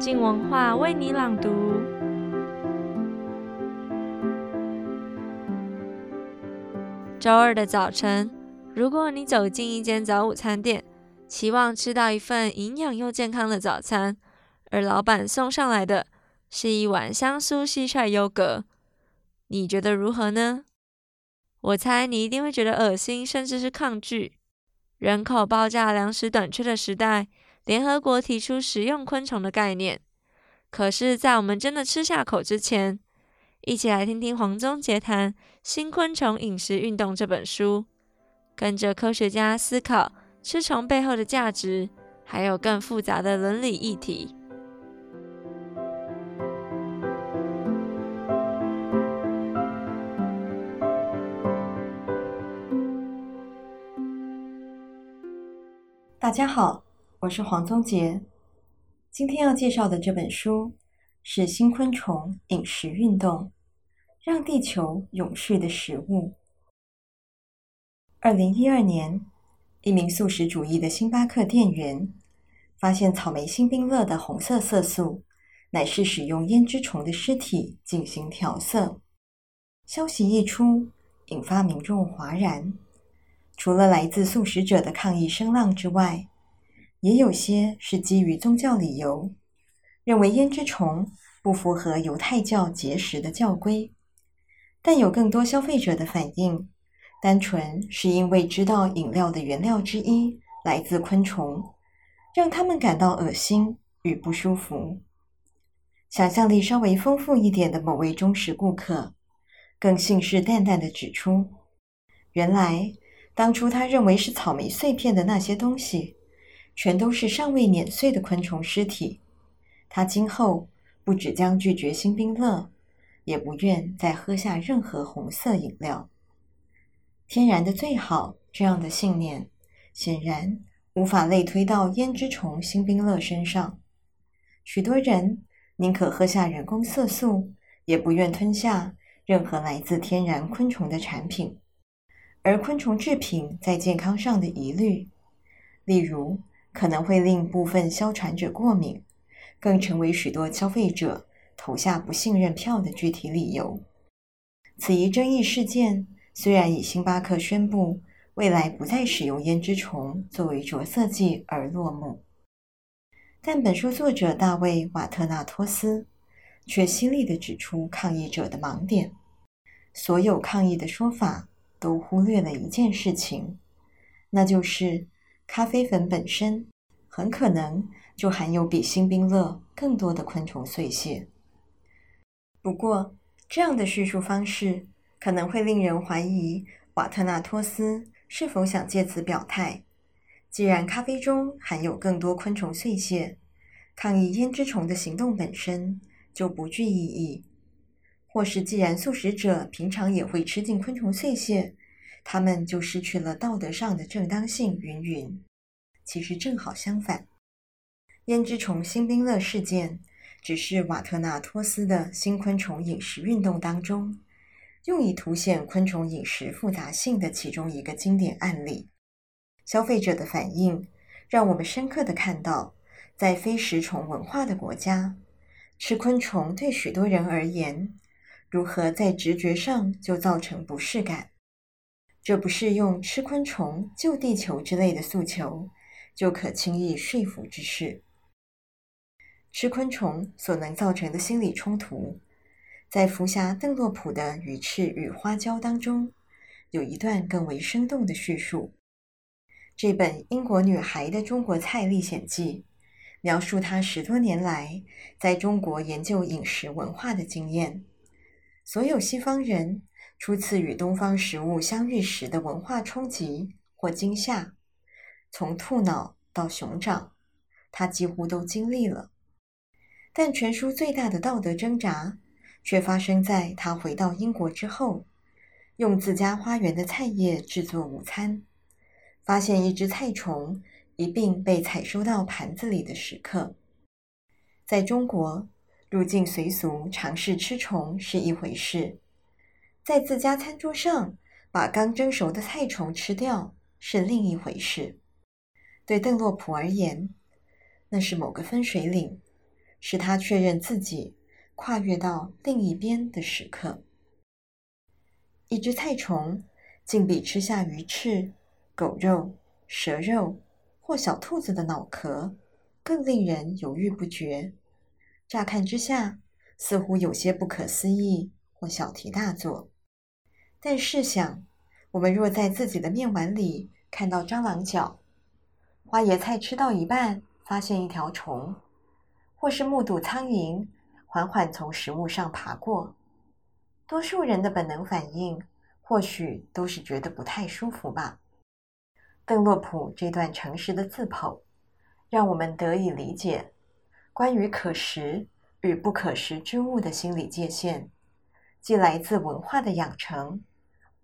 静文化为你朗读。周二的早晨，如果你走进一间早午餐店，期望吃到一份营养又健康的早餐，而老板送上来的是一碗香酥蟋蟀优格，你觉得如何呢？我猜你一定会觉得恶心，甚至是抗拒。人口爆炸、粮食短缺的时代，联合国提出食用昆虫的概念。可是，在我们真的吃下口之前，一起来听听黄宗洁谈《新昆虫饮食运动》这本书，跟着科学家思考吃虫背后的价值，还有更复杂的伦理议题。大家好，我是黄宗洁。今天要介绍的这本书是《新昆虫饮食运动：让地球永续的食物》。二零一二年，一名素食主义的星巴克店员发现草莓星冰乐的红色色素乃是使用胭脂虫的尸体进行调色。消息一出，引发民众哗然。除了来自素食者的抗议声浪之外，也有些是基于宗教理由，认为胭脂虫不符合犹太教节食的教规。但有更多消费者的反应，单纯是因为知道饮料的原料之一来自昆虫，让他们感到恶心与不舒服。想象力稍微丰富一点的某位忠实顾客，更信誓旦旦地指出，原来。当初他认为是草莓碎片的那些东西，全都是尚未碾碎的昆虫尸体。他今后不只将拒绝星冰乐，也不愿再喝下任何红色饮料。天然的最好，这样的信念显然无法类推到胭脂虫星冰乐身上。许多人宁可喝下人工色素，也不愿吞下任何来自天然昆虫的产品。而昆虫制品在健康上的疑虑，例如可能会令部分哮喘者过敏，更成为许多消费者投下不信任票的具体理由。此一争议事件虽然以星巴克宣布未来不再使用胭脂虫作为着色剂而落幕，但本书作者大卫·瓦特纳托斯却犀利地指出抗议者的盲点，所有抗议的说法。都忽略了一件事情，那就是咖啡粉本身很可能就含有比星冰乐更多的昆虫碎屑。不过，这样的叙述方式可能会令人怀疑瓦特纳托斯是否想借此表态：既然咖啡中含有更多昆虫碎屑，抗议胭脂虫的行动本身就不具意义。或是，既然素食者平常也会吃进昆虫碎屑，他们就失去了道德上的正当性。云云，其实正好相反。胭脂虫新冰乐事件只是瓦特纳托斯的新昆虫饮食运动当中，用以凸显昆虫饮食复杂性的其中一个经典案例。消费者的反应让我们深刻地看到，在非食虫文化的国家，吃昆虫对许多人而言，如何在直觉上就造成不适感？这不是用吃昆虫救地球之类的诉求就可轻易说服之事。吃昆虫所能造成的心理冲突，在福霞·邓洛普的《鱼翅与花椒》当中，有一段更为生动的叙述。这本英国女孩的中国菜历险记，描述她十多年来在中国研究饮食文化的经验。所有西方人初次与东方食物相遇时的文化冲击或惊吓，从兔脑到熊掌，他几乎都经历了。但全书最大的道德挣扎，却发生在他回到英国之后，用自家花园的菜叶制作午餐，发现一只菜虫一并被采收到盘子里的时刻。在中国，入境随俗尝试吃虫是一回事，在自家餐桌上把刚蒸熟的菜虫吃掉是另一回事。对邓洛普而言，那是某个分水岭，是他确认自己跨越到另一边的时刻。一只菜虫竟比吃下鱼翅、狗肉、蛇肉或小兔子的脑壳更令人犹豫不决。乍看之下，似乎有些不可思议或小题大做。但试想，我们若在自己的面碗里看到蟑螂脚，花椰菜吃到一半发现一条虫，或是目睹苍蝇缓缓从食物上爬过，多数人的本能反应或许都是觉得不太舒服吧。邓洛普这段诚实的自剖，让我们得以理解关于可食与不可食之物的心理界限，既来自文化的养成，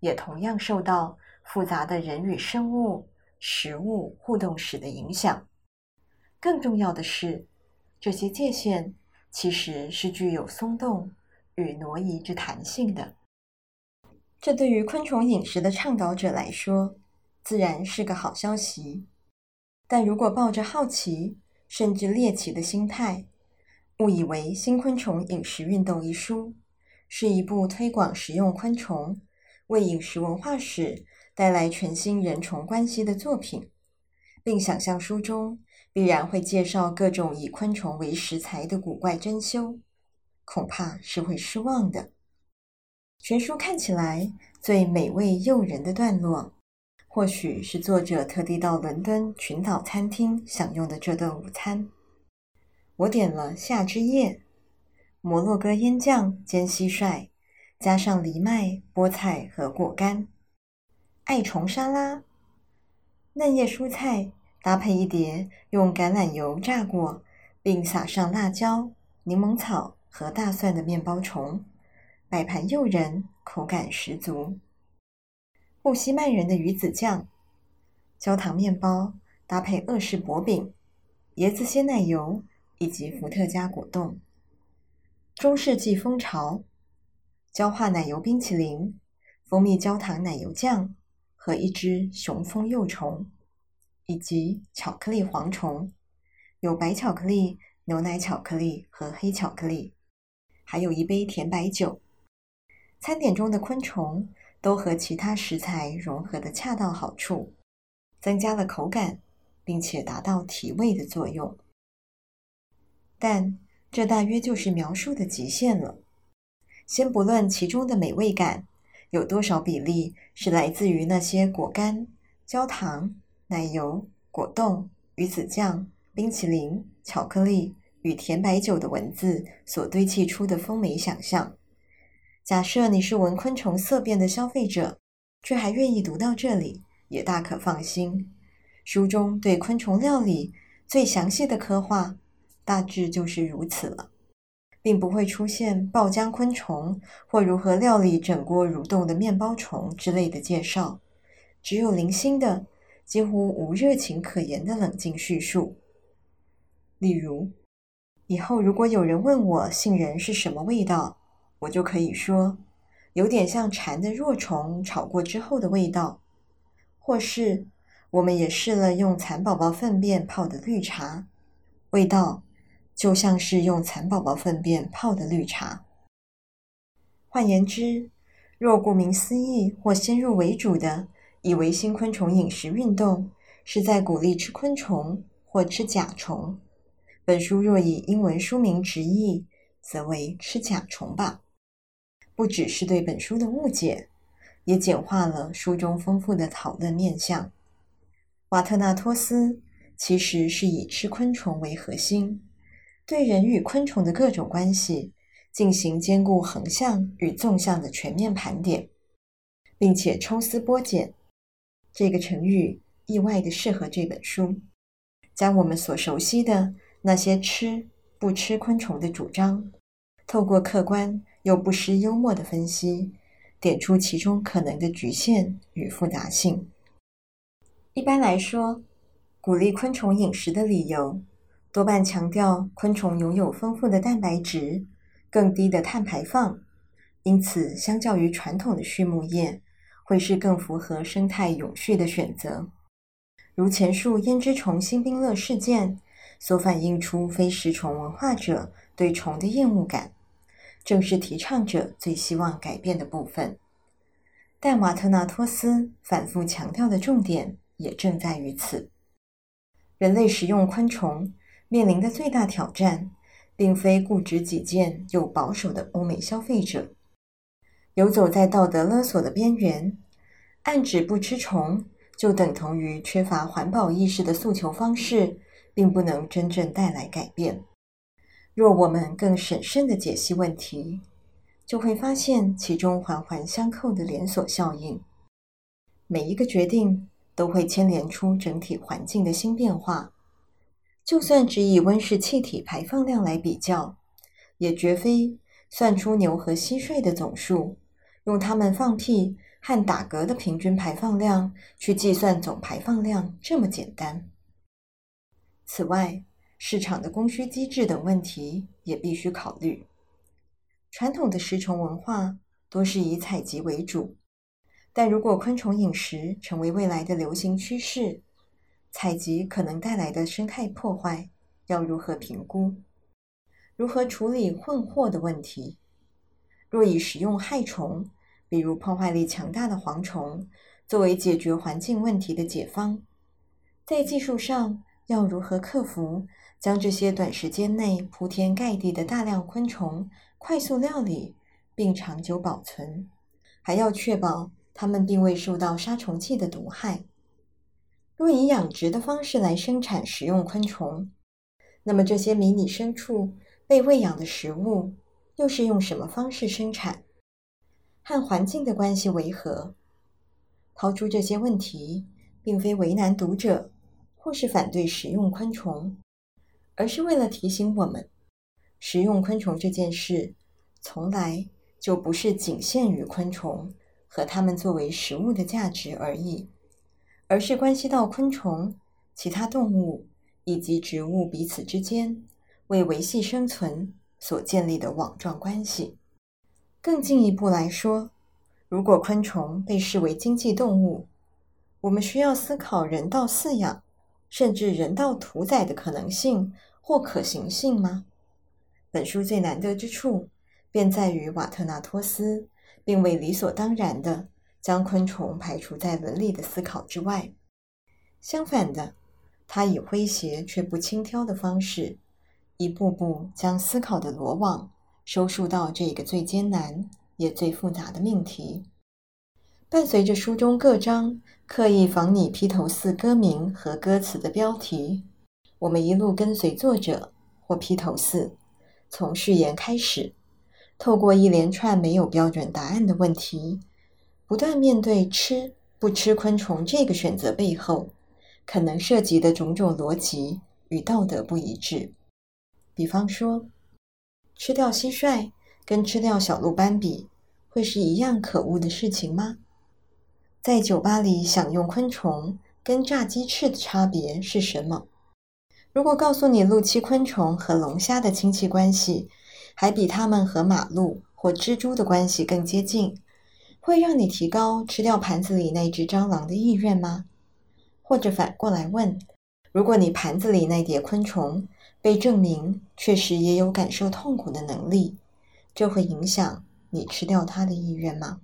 也同样受到复杂的人与生物、食物互动史的影响。更重要的是，这些界限其实是具有松动与挪移之弹性的。这对于昆虫饮食的倡导者来说，自然是个好消息。但如果抱着好奇甚至猎奇的心态，误以为《新昆虫饮食运动》一书是一部推广食用昆虫、为饮食文化史带来全新人虫关系的作品，并想象书中必然会介绍各种以昆虫为食材的古怪珍馐，恐怕是会失望的。全书看起来最美味诱人的段落，或许是作者特地到伦敦群岛餐厅享用的这顿午餐。我点了夏之夜、摩洛哥腌酱煎蟋蟀，加上藜麦、菠菜和果干，爱虫沙拉，嫩叶蔬菜搭配一碟用橄榄油炸过并撒上辣椒、柠檬草和大蒜的面包虫。摆盘诱人，口感十足。布希曼人的鱼子酱、焦糖面包搭配俄式薄饼、椰子鲜奶油以及伏特加果冻。中世纪蜂巢、焦化奶油冰淇淋、蜂蜜焦糖奶油酱和一只雄蜂幼虫，以及巧克力蝗虫，有白巧克力、牛奶巧克力和黑巧克力，还有一杯甜白酒。餐点中的昆虫都和其他食材融合得恰到好处，增加了口感，并且达到提味的作用。但这大约就是描述的极限了。先不论其中的美味感有多少比例是来自于那些果干、焦糖、奶油、果冻、鱼子酱、冰淇淋、巧克力与甜白酒的文字所堆砌出的丰美想象。假设你是闻昆虫色变的消费者，却还愿意读到这里，也大可放心。书中对昆虫料理最详细的刻画，大致就是如此了，并不会出现爆浆昆虫或如何料理整锅蠕动的面包虫之类的介绍，只有零星的、几乎无热情可言的冷静叙述。例如，以后如果有人问我杏仁是什么味道，我就可以说，有点像蝉的若虫炒过之后的味道，或是我们也试了用蚕宝宝粪便泡的绿茶，味道就像是用蚕宝宝粪便泡的绿茶。换言之，若顾名思义或先入为主的以为新昆虫饮食运动是在鼓励吃昆虫或吃甲虫，本书若以英文书名直译，则为吃甲虫吧。不只是对本书的误解，也简化了书中丰富的讨论面向。瓦特纳托斯其实是以吃昆虫为核心，对人与昆虫的各种关系进行兼顾横向与纵向的全面盘点，并且抽丝剥茧。这个成语意外地适合这本书，将我们所熟悉的那些吃不吃昆虫的主张，透过客观。又不失幽默的分析，点出其中可能的局限与复杂性。一般来说，鼓励昆虫饮食的理由，多半强调昆虫拥有丰富的蛋白质、更低的碳排放，因此相较于传统的畜牧业，会是更符合生态永续的选择。如前述胭脂虫辛宾乐事件，所反映出非食虫文化者对虫的厌恶感，正是提倡者最希望改变的部分。但瓦特纳托斯反复强调的重点也正在于此：人类食用昆虫面临的最大挑战，并非固执己见又保守的欧美消费者，游走在道德勒索的边缘，暗指不吃虫就等同于缺乏环保意识的诉求方式，并不能真正带来改变。若我们更审慎地解析问题，就会发现其中环环相扣的连锁效应。每一个决定都会牵连出整体环境的新变化。就算只以温室气体排放量来比较，也绝非算出牛和蟋蟀的总数，用它们放屁和打嗝的平均排放量去计算总排放量这么简单。此外，市场的供需机制等问题也必须考虑。传统的食虫文化多是以采集为主，但如果昆虫饮食成为未来的流行趋势，采集可能带来的生态破坏要如何评估？如何处理混货的问题？若以食用害虫，比如破坏力强大的蝗虫，作为解决环境问题的解方，在技术上要如何克服将这些短时间内铺天盖地的大量昆虫快速料理并长久保存，还要确保它们并未受到杀虫剂的毒害？若以养殖的方式来生产食用昆虫，那么这些迷你牲畜被喂养的食物又是用什么方式生产？和环境的关系为何？抛出这些问题，并非为难读者或是反对食用昆虫，而是为了提醒我们，食用昆虫这件事从来就不是仅限于昆虫和它们作为食物的价值而已。而是关系到昆虫、其他动物以及植物彼此之间为维系生存所建立的网状关系。更进一步来说，如果昆虫被视为经济动物，我们需要思考人道饲养甚至人道屠宰的可能性或可行性吗？本书最难得之处，便在于瓦特纳托斯并未理所当然的。将昆虫排除在伦理的思考之外，相反的，他以诙谐却不轻佻的方式，一步步将思考的罗网收束到这个最艰难也最复杂的命题。伴随着书中各章刻意仿拟披头四歌名和歌词的标题，我们一路跟随作者或披头四，从序言开始，透过一连串没有标准答案的问题。不断面对吃不吃昆虫这个选择背后，可能涉及的种种逻辑与道德不一致。比方说，吃掉蟋蟀跟吃掉小鹿斑比，会是一样可恶的事情吗？在酒吧里享用昆虫跟炸鸡翅的差别是什么？如果告诉你陆栖昆虫和龙虾的亲戚关系，还比它们和马路或蜘蛛的关系更接近，会让你提高吃掉盘子里那只蟑螂的意愿吗？或者反过来问，如果你盘子里那叠昆虫被证明确实也有感受痛苦的能力，这会影响你吃掉它的意愿吗？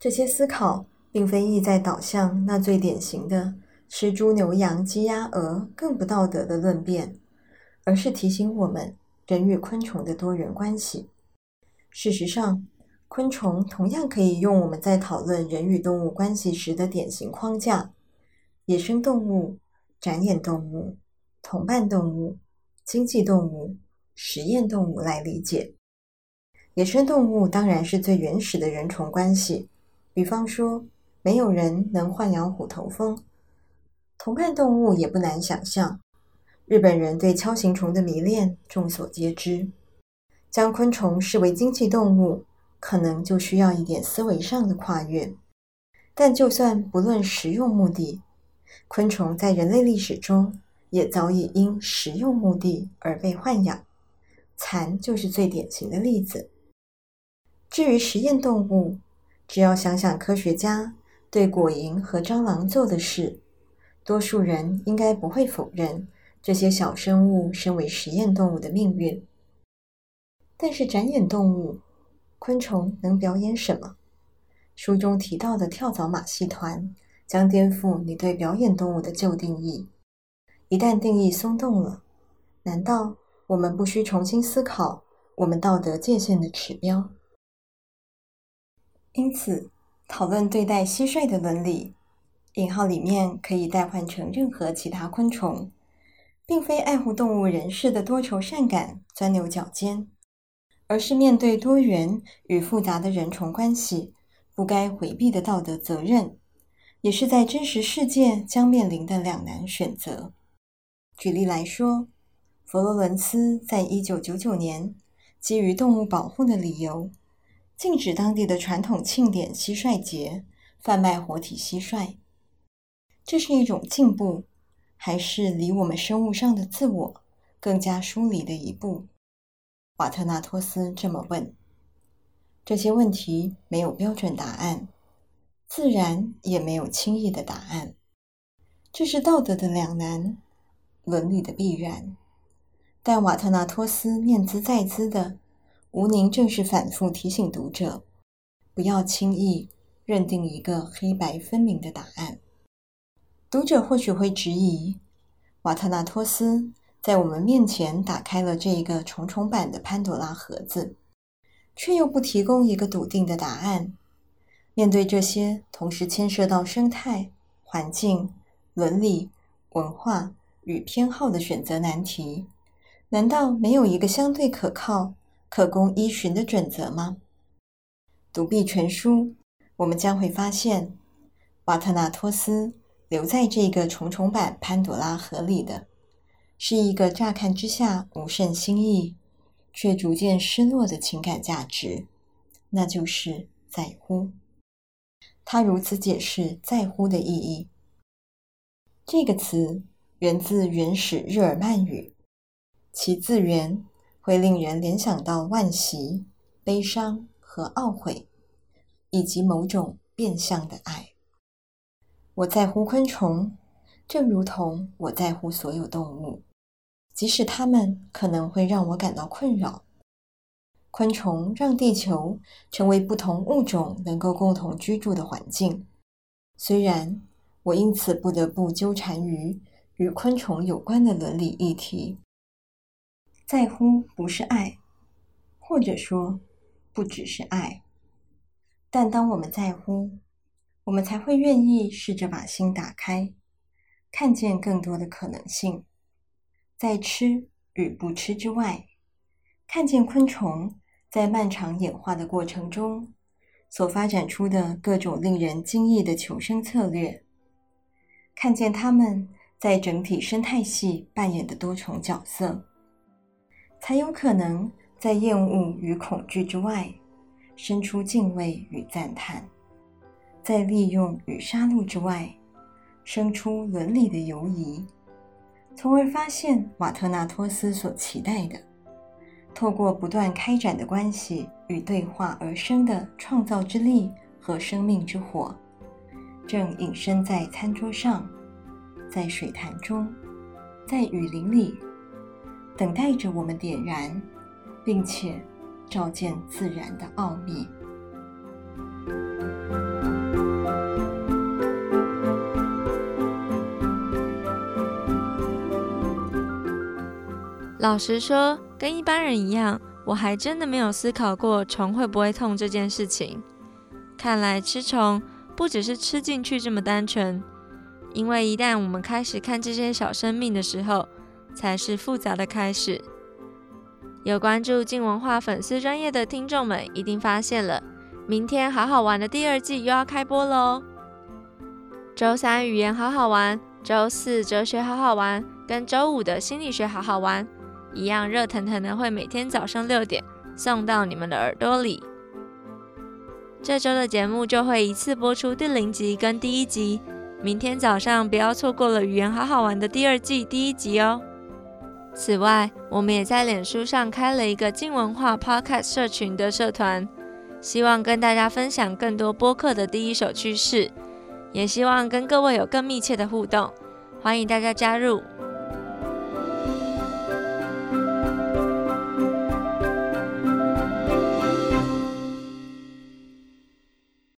这些思考并非意在导向那最典型的吃猪牛羊鸡鸭鹅更不道德的论辩，而是提醒我们人与昆虫的多元关系。事实上，昆虫同样可以用我们在讨论人与动物关系时的典型框架：野生动物、展演动物、同伴动物、经济动物、实验动物来理解。野生动物当然是最原始的人虫关系，比方说，没有人能豢养虎头蜂。同伴动物也不难想象，日本人对锹形虫的迷恋众所皆知。将昆虫视为经济动物，可能就需要一点思维上的跨越，但就算不论食用目的，昆虫在人类历史中也早已因食用目的而被豢养，蚕就是最典型的例子。至于实验动物，只要想想科学家对果蝇和蟑螂做的事，多数人应该不会否认这些小生物身为实验动物的命运。但是展演动物，昆虫能表演什么？书中提到的跳蚤马戏团将颠覆你对表演动物的旧定义。一旦定义松动了，难道我们不需重新思考我们道德界限的指标？因此，讨论对待蟋蟀的伦理（引号里面可以代换成任何其他昆虫），并非爱护动物人士的多愁善感、钻牛角尖。而是面对多元与复杂的人虫关系，不该回避的道德责任，也是在真实世界将面临的两难选择。举例来说，佛罗伦斯在一九九九年基于动物保护的理由，禁止当地的传统庆典蟋蟀节贩卖活体蟋蟀。这是一种进步，还是离我们生物上的自我更加疏离的一步？瓦特纳托斯这么问：“这些问题没有标准答案，自然也没有轻易的答案。这是道德的两难，伦理的必然。但瓦特纳托斯念兹在兹的，吴宁正是反复提醒读者，不要轻易认定一个黑白分明的答案。读者或许会质疑，瓦特纳托斯。”在我们面前打开了这一个重重版的潘朵拉盒子，却又不提供一个笃定的答案。面对这些同时牵涉到生态、环境、伦理、文化与偏好的选择难题，难道没有一个相对可靠、可供依循的准则吗？读毕全书，我们将会发现，瓦特纳托斯留在这个重重版潘朵拉盒里的。是一个乍看之下无甚新意，却逐渐失落的情感价值，那就是在乎。他如此解释“在乎”的意义。这个词源自原始日耳曼语，其字源会令人联想到惋惜、悲伤和懊悔，以及某种变相的爱。我在乎昆虫，正如同我在乎所有动物。即使它们可能会让我感到困扰，昆虫让地球成为不同物种能够共同居住的环境。虽然我因此不得不纠缠于与昆虫有关的伦理议题，在乎不是爱，或者说不只是爱。但当我们在乎，我们才会愿意试着把心打开，看见更多的可能性。在吃与不吃之外，看见昆虫在漫长演化的过程中所发展出的各种令人惊异的求生策略，看见它们在整体生态系扮演的多重角色，才有可能在厌恶与恐惧之外，生出敬畏与赞叹；在利用与杀戮之外，生出伦理的犹疑。从而发现瓦特纳托斯所期待的，透过不断开展的关系与对话而生的创造之力和生命之火，正隐身在餐桌上，在水潭中，在雨林里，等待着我们点燃，并且照见自然的奥秘。老实说，跟一般人一样，我还真的没有思考过虫会不会痛这件事情。看来吃虫不只是吃进去这么单纯，因为一旦我们开始看这些小生命的时候，才是复杂的开始。有关注镜文化粉丝专业的听众们一定发现了，明天好好玩的第二季又要开播喽！周三语言好好玩，周四哲学好好玩，跟周五的心理学好好玩。一样热腾腾的，会每天早上六点送到你们的耳朵里。这周的节目就会一次播出第零集跟第一集，明天早上不要错过了《语言好好玩》的第二季第一集哦。此外，我们也在脸书上开了一个镜文化 Podcast 社群的社团，希望跟大家分享更多播客的第一手趋势，也希望跟各位有更密切的互动，欢迎大家加入。